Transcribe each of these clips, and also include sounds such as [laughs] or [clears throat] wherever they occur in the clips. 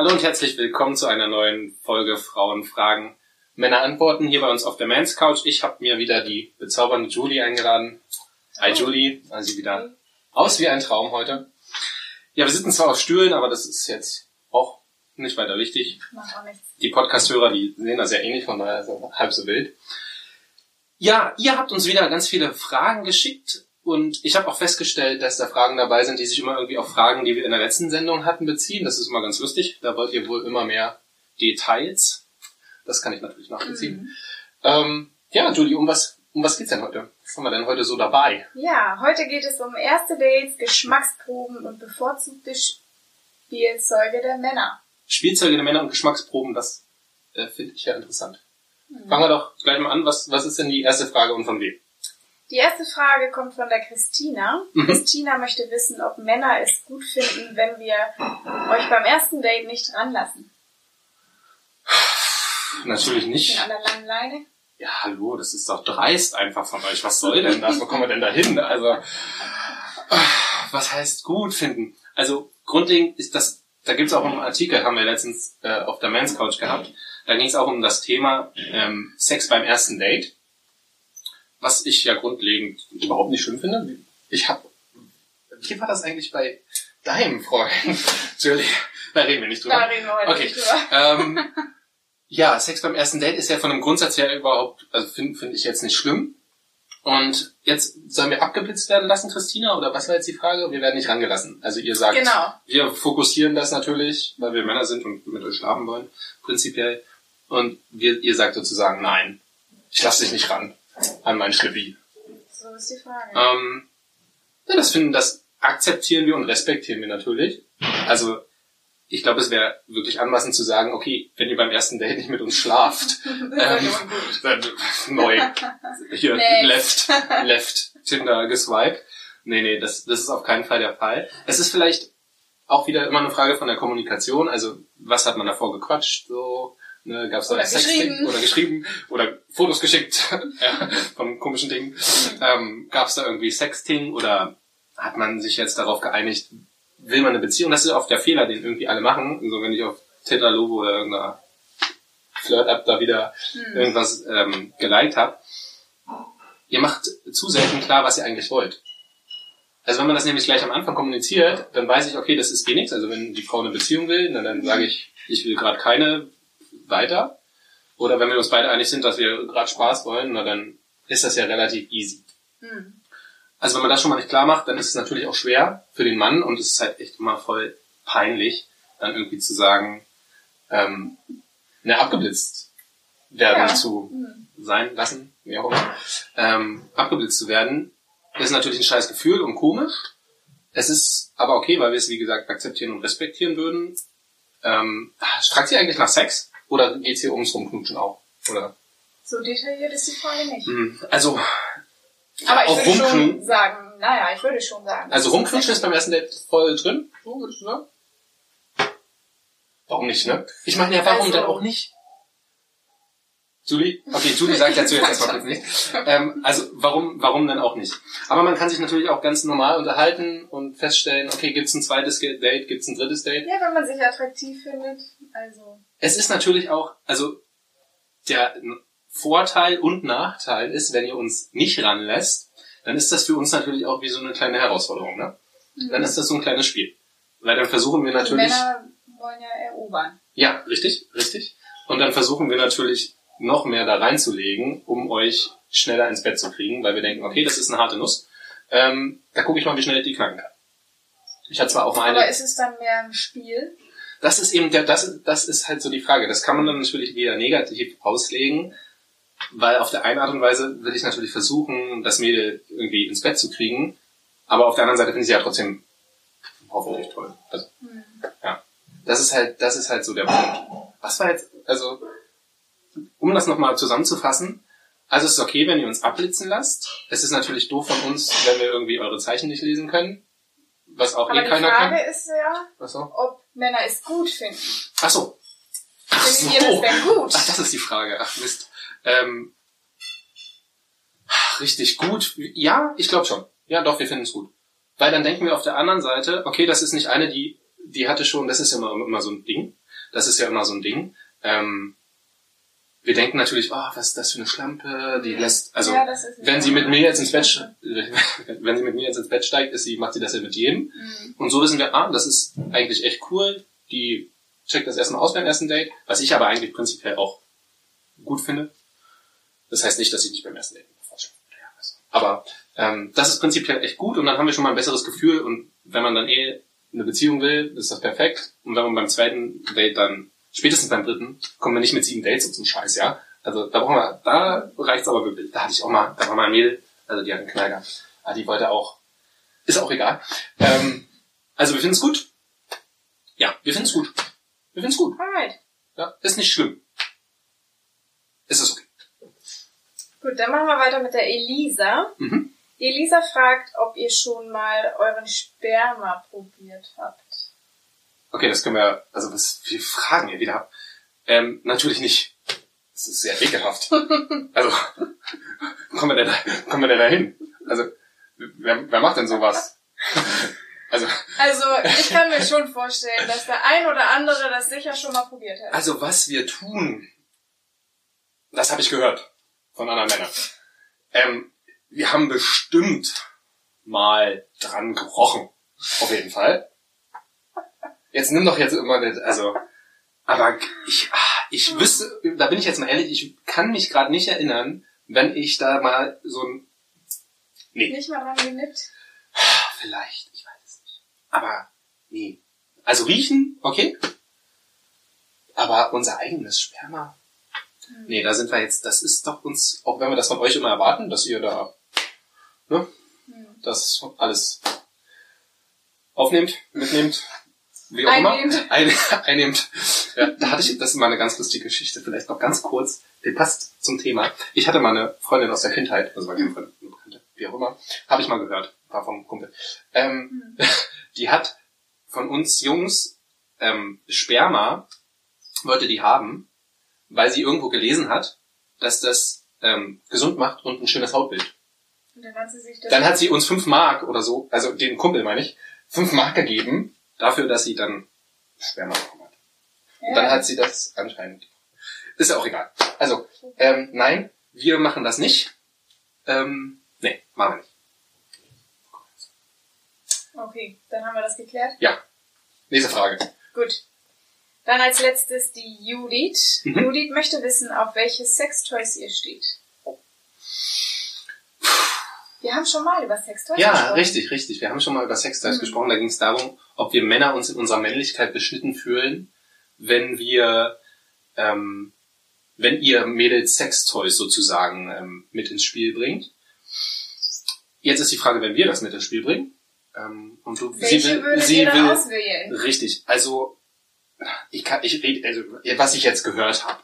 Hallo und herzlich willkommen zu einer neuen Folge Frauen fragen, Männer antworten hier bei uns auf der Mans Couch. Ich habe mir wieder die bezaubernde Julie eingeladen. Hi Julie, also wieder aus wie ein Traum heute. Ja, wir sitzen zwar auf Stühlen, aber das ist jetzt auch nicht weiter wichtig. Macht auch nichts. Die Podcast-Hörer, die sehen das ja ähnlich, von daher ist halb so wild. Ja, ihr habt uns wieder ganz viele Fragen geschickt und ich habe auch festgestellt, dass da Fragen dabei sind, die sich immer irgendwie auf Fragen, die wir in der letzten Sendung hatten, beziehen. Das ist immer ganz lustig. Da wollt ihr wohl immer mehr Details. Das kann ich natürlich nachvollziehen. Mhm. Ähm, ja, Julie, um was, um was geht's denn heute? Was haben wir denn heute so dabei? Ja, heute geht es um erste Dates, Geschmacksproben und bevorzugte Spielzeuge der Männer. Spielzeuge der Männer und Geschmacksproben, das äh, finde ich ja interessant. Mhm. Fangen wir doch gleich mal an. Was, was ist denn die erste Frage und von wem? Die erste Frage kommt von der Christina. Mhm. Christina möchte wissen, ob Männer es gut finden, wenn wir euch beim ersten Date nicht ranlassen. Natürlich nicht. An der langen Leine. Ja, hallo, das ist doch dreist einfach von euch. Was soll denn das? Wo kommen wir denn da hin? Also, was heißt gut finden? Also, grundlegend ist das, da gibt's auch einen Artikel, haben wir letztens äh, auf der Men's Couch gehabt. Da ging es auch um das Thema ähm, Sex beim ersten Date. Was ich ja grundlegend überhaupt nicht schlimm finde. Ich habe, wie war das eigentlich bei deinem Freund? [laughs] Julie, da reden wir nicht drüber. Da reden wir heute Okay. nicht drüber. Ähm, ja, Sex beim ersten Date ist ja von dem Grundsatz her überhaupt, also finde find ich jetzt nicht schlimm. Und jetzt sollen wir abgeblitzt werden lassen, Christina? Oder was war jetzt die Frage? Wir werden nicht rangelassen. Also ihr sagt, Genau. wir fokussieren das natürlich, weil wir Männer sind und mit euch schlafen wollen, prinzipiell. Und wir, ihr sagt sozusagen, nein, ich lasse dich nicht ran an mein Schlippi. So ist die Frage. Ähm, ja, das finden, das akzeptieren wir und respektieren wir natürlich. Also ich glaube, es wäre wirklich anmaßend zu sagen, okay, wenn ihr beim ersten Date nicht mit uns schlaft, [laughs] ähm, [laughs] dann, neu, hier, left, [laughs] left, Tinder geswiped. Nee, nee, das, das ist auf keinen Fall der Fall. Es ist vielleicht auch wieder immer eine Frage von der Kommunikation. Also, was hat man davor gequatscht? So, ne, gab's da Oder Sexting geschrieben. oder geschrieben oder Fotos geschickt [laughs] ja, von komischen Dingen. Ähm, gab's da irgendwie Sexting oder hat man sich jetzt darauf geeinigt, will man eine Beziehung? Das ist oft der Fehler, den irgendwie alle machen. So, wenn ich auf Tinder, Lovo oder irgendeiner Flirt-App da wieder Hm. irgendwas ähm, geliked habt. Ihr macht zu selten klar, was ihr eigentlich wollt. Also wenn man das nämlich gleich am Anfang kommuniziert, dann weiß ich, okay, das ist eh nichts. Also wenn die Frau eine Beziehung will, dann, dann sage ich, ich will gerade keine weiter. Oder wenn wir uns beide einig sind, dass wir gerade Spaß wollen, na dann ist das ja relativ easy. Hm. Also wenn man das schon mal nicht klar macht, dann ist es natürlich auch schwer für den Mann und es ist halt echt immer voll peinlich, dann irgendwie zu sagen, ähm, ne, abgeblitzt werden Ja. zu Hm. sein lassen, wie auch immer, ähm, abgeblitzt zu werden, ist natürlich ein scheiß Gefühl und komisch. Es ist aber okay, weil wir es, wie gesagt, akzeptieren und respektieren würden. Ähm, fragt ihr eigentlich nach Sex? Oder geht's hier ums Rumknutschen auch? Oder? So detailliert ist die Frage nicht. Hm, Also, Aber ich würde rumknu- schon sagen, naja, ich würde schon sagen. Also rumknutschen ist beim ersten Date voll drin, so würdest du sagen? Warum nicht, ne? Ich meine ja, warum Also- denn auch nicht? Julie? Okay, Julie sagt dazu jetzt erstmal kurz nicht. Ähm, also warum, warum denn auch nicht? Aber man kann sich natürlich auch ganz normal unterhalten und feststellen, okay, gibt's ein zweites Date, gibt's ein drittes Date? Ja, wenn man sich attraktiv findet. Also. Es ist natürlich auch, also der Vorteil und Nachteil ist, wenn ihr uns nicht ranlässt, dann ist das für uns natürlich auch wie so eine kleine Herausforderung, ne? Dann ist das so ein kleines Spiel. Weil dann versuchen wir Die natürlich... Männer wollen ja erobern. Ja, richtig, richtig. Und dann versuchen wir natürlich noch mehr da reinzulegen, um euch schneller ins Bett zu kriegen, weil wir denken, okay, das ist eine harte Nuss. Ähm, da gucke ich mal, wie schnell ich die knacken kann. Ich hatte zwar auch mal Aber eine. ist es dann mehr ein Spiel? Das ist eben der, das, das ist halt so die Frage. Das kann man dann natürlich wieder negativ auslegen, weil auf der einen Art und Weise will ich natürlich versuchen, das Mädel irgendwie ins Bett zu kriegen, aber auf der anderen Seite finde ich sie ja trotzdem hoffentlich toll. Also, Hm. ja. Das ist halt, das ist halt so der Punkt. Was war jetzt, also, um das nochmal zusammenzufassen, also es ist okay, wenn ihr uns abblitzen lasst. Es ist natürlich doof von uns, wenn wir irgendwie eure Zeichen nicht lesen können. Was auch Aber eh die keiner Frage kann. ist ja, so. ob Männer es gut finden. Ach so. Ach Findet ihr das denn gut? Ach, das ist die Frage. Ach Mist. Ähm, richtig gut. Ja, ich glaube schon. Ja, doch, wir finden es gut. Weil dann denken wir auf der anderen Seite, okay, das ist nicht eine, die, die hatte schon, das ist immer, immer so ein Ding. das ist ja immer so ein Ding. Ähm, wir denken natürlich, oh, was ist das für eine Schlampe, die lässt, also, Ja, wenn sie mit mir jetzt ins Bett, [laughs] wenn sie mit mir jetzt ins Bett steigt, ist sie, macht sie das ja mit jedem. Mhm. Und so wissen wir, ah, das ist eigentlich echt cool, die checkt das erstmal aus beim ersten Date, was ich aber eigentlich prinzipiell auch gut finde. Das heißt nicht, dass ich nicht beim ersten Date also. Aber ähm, das ist prinzipiell echt gut und dann haben wir schon mal ein besseres Gefühl und wenn man dann eh eine Beziehung will, ist das perfekt. Und wenn man beim zweiten Date dann, spätestens beim dritten, kommen wir nicht mit sieben Dates und so Scheiß, ja. Also da brauchen wir, da reicht's aber wirklich. Da hatte ich auch mal, da war mal ein Mädel, also die hat einen gehabt. Ah, die wollte auch, ist auch egal. Ähm, also wir finden es gut. Ja, wir finden es gut. Wir finden es gut. Alright. Ja, ist nicht schlimm. Ist es okay. Gut, dann machen wir weiter mit der Elisa. Mhm. Elisa fragt, ob ihr schon mal euren Sperma probiert habt. Okay, das können wir, also was wir fragen hier wieder. Ähm, natürlich nicht. Das ist sehr ekelhaft. [laughs] also, kommen wir denn da, kommen wir denn da hin? Also, wer, wer macht denn sowas? also, Also, ich kann mir schon vorstellen, dass der ein oder andere das sicher schon mal probiert hat. also was wir tun, das habe ich gehört von anderen Männern. Ähm, wir haben bestimmt mal dran gerochen. Auf jeden Fall. Jetzt nimm doch jetzt immer nicht, also, aber ich, ah, ich wüsste, da bin ich jetzt mal ehrlich, ich kann mich gerade nicht erinnern, wenn ich da mal so ein, nee, Nicht mal dran genippt. vielleicht, ich weiß es nicht. Aber, nee. Also riechen, okay. Aber unser eigenes Sperma, nee, da sind wir jetzt, das ist doch uns, auch wenn wir das von euch immer erwarten, dass ihr da, ne, Hm. das alles aufnehmt, mitnehmt, wie auch Einnehmt. immer. Ein, [laughs] einnehmt. Ja, da hatte ich, das ist mal eine ganz lustige Geschichte, vielleicht noch ganz kurz, die passt zum Thema. Ich hatte mal eine Freundin aus der Kindheit, also war keine Freundin, eine Bekannte, wie auch immer, habe ich mal gehört, war vom Kumpel. Ähm, [laughs] die hat von uns Jungs ähm, Sperma, wollte die haben, weil sie irgendwo gelesen hat, dass das ähm, gesund macht und ein schönes Hautbild. Und dann hat sie sich das... Dann hat sie uns fünf Mark oder so, also den Kumpel meine ich, fünf Mark gegeben, dafür, dass sie dann Sperma bekommen hat. Und dann hat sie das anscheinend. Ist ja auch egal. Also, ähm, nein, wir machen das nicht. Ähm, nee, machen wir nicht. Okay, dann haben wir das geklärt. Ja. Nächste Frage. Gut. Dann als letztes die Judith. Mhm. Judith möchte wissen, auf welche Sextoys ihr steht. Wir haben schon mal über Sextoys Ja, gesprochen. richtig, richtig. Wir haben schon mal über Sextoys Mhm. gesprochen. Da ging es darum, ob wir Männer uns in unserer Männlichkeit beschnitten fühlen, wenn wir, ähm, wenn ihr Mädels Sextoys sozusagen ähm, mit ins Spiel bringt. Jetzt ist die Frage, wenn wir das mit ins Spiel bringen. Ähm, und du, Welche sie will, sie will, auswählen? Richtig, also ich kann, ich rede, also was ich jetzt gehört habe.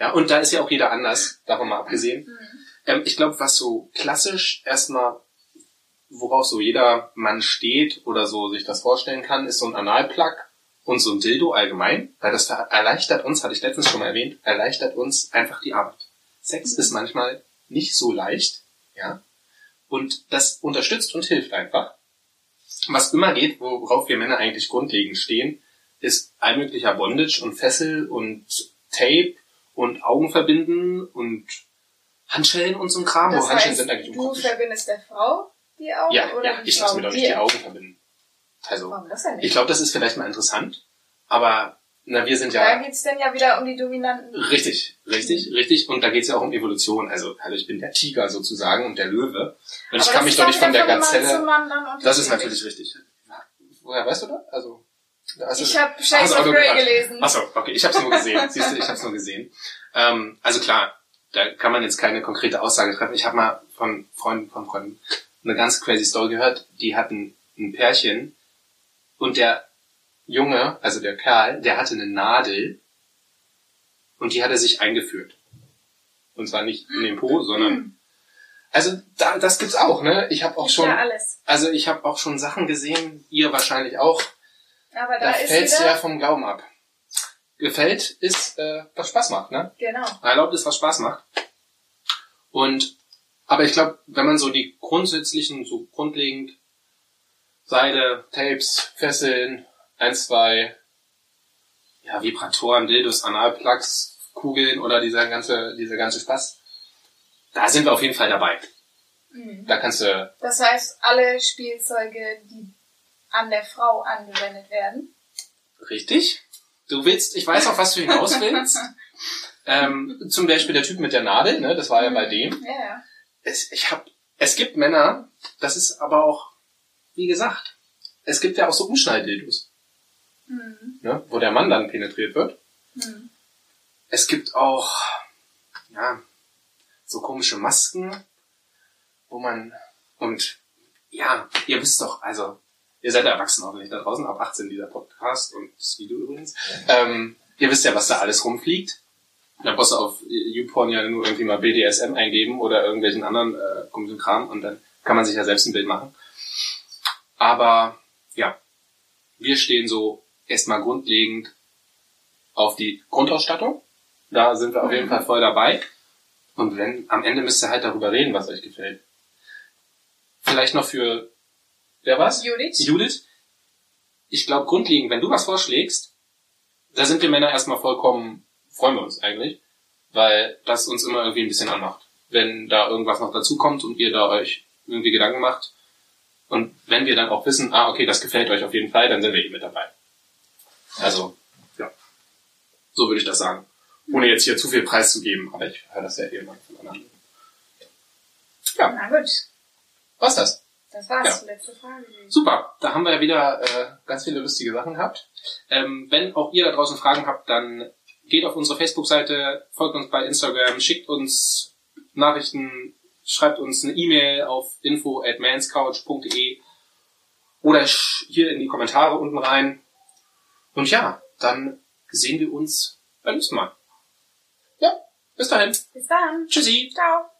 Ja, und da ist ja auch jeder anders, davon mal abgesehen. Mhm. Ähm, ich glaube, was so klassisch erstmal, worauf so jeder Mann steht oder so sich das vorstellen kann, ist so ein Analplug und so ein Dildo allgemein, weil das erleichtert uns, hatte ich letztens schon mal erwähnt, erleichtert uns einfach die Arbeit. Sex ist manchmal nicht so leicht, ja, und das unterstützt und hilft einfach. Was immer geht, worauf wir Männer eigentlich grundlegend stehen, ist allmöglicher Bondage und Fessel und Tape und Augen verbinden und Handschellen und so ein Kram. Das Wo Handschellen heißt, sind eigentlich du verbindest der Frau die Augen Ja, oder ja, ich Frau lasse mir doch nicht die Augen verbinden. Also, Warum das denn nicht? ich glaube, das ist vielleicht mal interessant, aber na, wir sind Da ja geht's dann ja wieder um die dominanten... richtig, richtig, richtig und da geht's ja auch um Evolution. Also, also ich bin der Tiger sozusagen und der Löwe und ich Aber kann das mich doch nicht von der Gazelle. Das ist natürlich richtig. Woher weißt du das? Also, also Ich habe Shades of Grey gelesen. Achso, okay, ich habe es nur gesehen. [laughs] Siehst du, ich habe es nur gesehen. Ähm, also klar, da kann man jetzt keine konkrete Aussage treffen. Ich habe mal von Freunden von Freunden eine ganz crazy Story gehört. Die hatten ein Pärchen und der Junge, also der Kerl, der hatte eine Nadel und die hat er sich eingeführt. Und zwar nicht in den Po, sondern [clears throat] also da, das gibt's auch, ne? Ich habe auch schon, ja alles. also ich habe auch schon Sachen gesehen, ihr wahrscheinlich auch. Aber Da da, fällt's ja vom Glauben ab. Gefällt ist, äh, was Spaß macht, ne? Genau. Erlaubt ist, was Spaß macht. Und, aber ich glaube, wenn man so die grundsätzlichen, so grundlegend Seide, Tapes, Fesseln, ein, zwei, ja, ja, Vibratoren, Dildos, Analplugs, Kugeln oder dieser ganze, dieser ganze Spaß. Da sind wir auf jeden Fall dabei. Mhm. Da kannst du, Das heißt, alle Spielzeuge, die an der Frau angewendet werden. richtig? Du willst, ich weiß auch, was du hinaus willst. [laughs] ähm, zum Beispiel der Typ mit der Nadel, ne, das war ja bei dem. Ja, ja. Es, ich hab, es gibt Männer, das ist aber auch, wie gesagt, es gibt ja auch so Umschnalldildos, Mhm. ne, wo der Mann dann penetriert wird. Mhm. Es gibt auch, ja, so komische Masken, wo man, und ja, ihr wisst doch, also, ihr seid erwachsen hoffentlich da draußen, ab 18 dieser Podcast und das Video übrigens. Ähm, ihr wisst ja, was da alles rumfliegt. Da brauchst du auf YouPorn ja nur irgendwie mal BDSM eingeben oder irgendwelchen anderen äh, komischen Kram und dann kann man sich ja selbst ein Bild machen. Aber ja, wir stehen so erstmal grundlegend auf die Grundausstattung. Da sind wir auf jeden Fall voll dabei. Und wenn, am Ende müsst ihr halt darüber reden, was euch gefällt. Vielleicht noch für, wer was? Judith? Judith. Ich glaube, grundlegend, wenn du was vorschlägst, da sind wir Männer erstmal vollkommen, freuen wir uns eigentlich, weil das uns immer irgendwie ein bisschen anmacht. Wenn da irgendwas noch dazukommt und ihr da euch irgendwie Gedanken macht. Und wenn wir dann auch wissen, ah, okay, das gefällt euch auf jeden Fall, dann sind wir eh mit dabei. Also, ja. So würde ich das sagen. Ohne jetzt hier zu viel Preis zu geben, aber ich höre das ja mal von anderen. Na gut, Was das? Das war's. Ja. Letzte Frage. Super, da haben wir ja wieder äh, ganz viele lustige Sachen gehabt. Ähm, wenn auch ihr da draußen Fragen habt, dann geht auf unsere Facebook-Seite, folgt uns bei Instagram, schickt uns Nachrichten, schreibt uns eine E-Mail auf info at manscouch.de oder hier in die Kommentare unten rein. Und ja, dann sehen wir uns beim nächsten Mal. Ja, bis dahin. Bis dann. Tschüssi. Ciao.